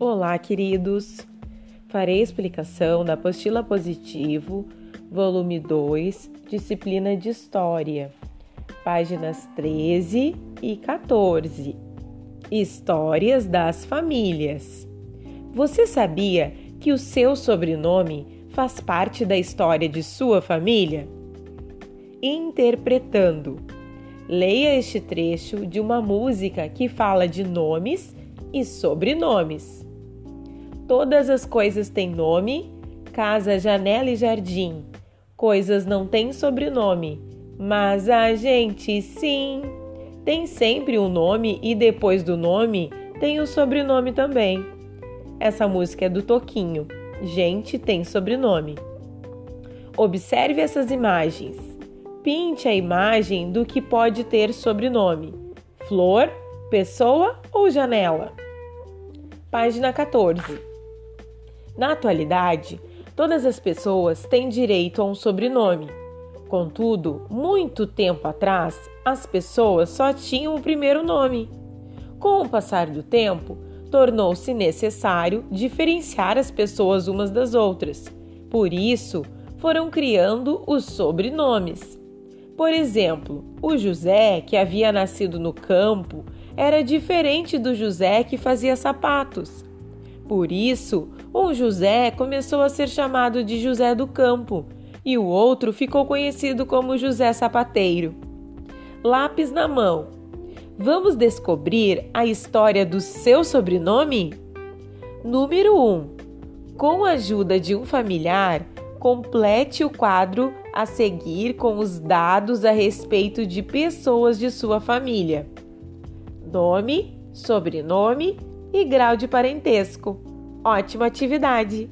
Olá, queridos! Farei explicação da apostila positivo, volume 2, disciplina de História, páginas 13 e 14. Histórias das famílias. Você sabia que o seu sobrenome faz parte da história de sua família? Interpretando. Leia este trecho de uma música que fala de nomes e sobrenomes. Todas as coisas têm nome, casa, janela e jardim. Coisas não têm sobrenome, mas a gente sim. Tem sempre um nome e depois do nome tem o sobrenome também. Essa música é do Toquinho. Gente tem sobrenome. Observe essas imagens. Pinte a imagem do que pode ter sobrenome: flor, pessoa ou janela página 14. Na atualidade, todas as pessoas têm direito a um sobrenome. Contudo, muito tempo atrás, as pessoas só tinham o primeiro nome. Com o passar do tempo, tornou-se necessário diferenciar as pessoas umas das outras. Por isso, foram criando os sobrenomes. Por exemplo, o José, que havia nascido no campo, era diferente do José que fazia sapatos. Por isso, um José começou a ser chamado de José do Campo e o outro ficou conhecido como José Sapateiro. Lápis na mão. Vamos descobrir a história do seu sobrenome? Número 1. Um, com a ajuda de um familiar, complete o quadro a seguir com os dados a respeito de pessoas de sua família nome, sobrenome e grau de parentesco. Ótima atividade!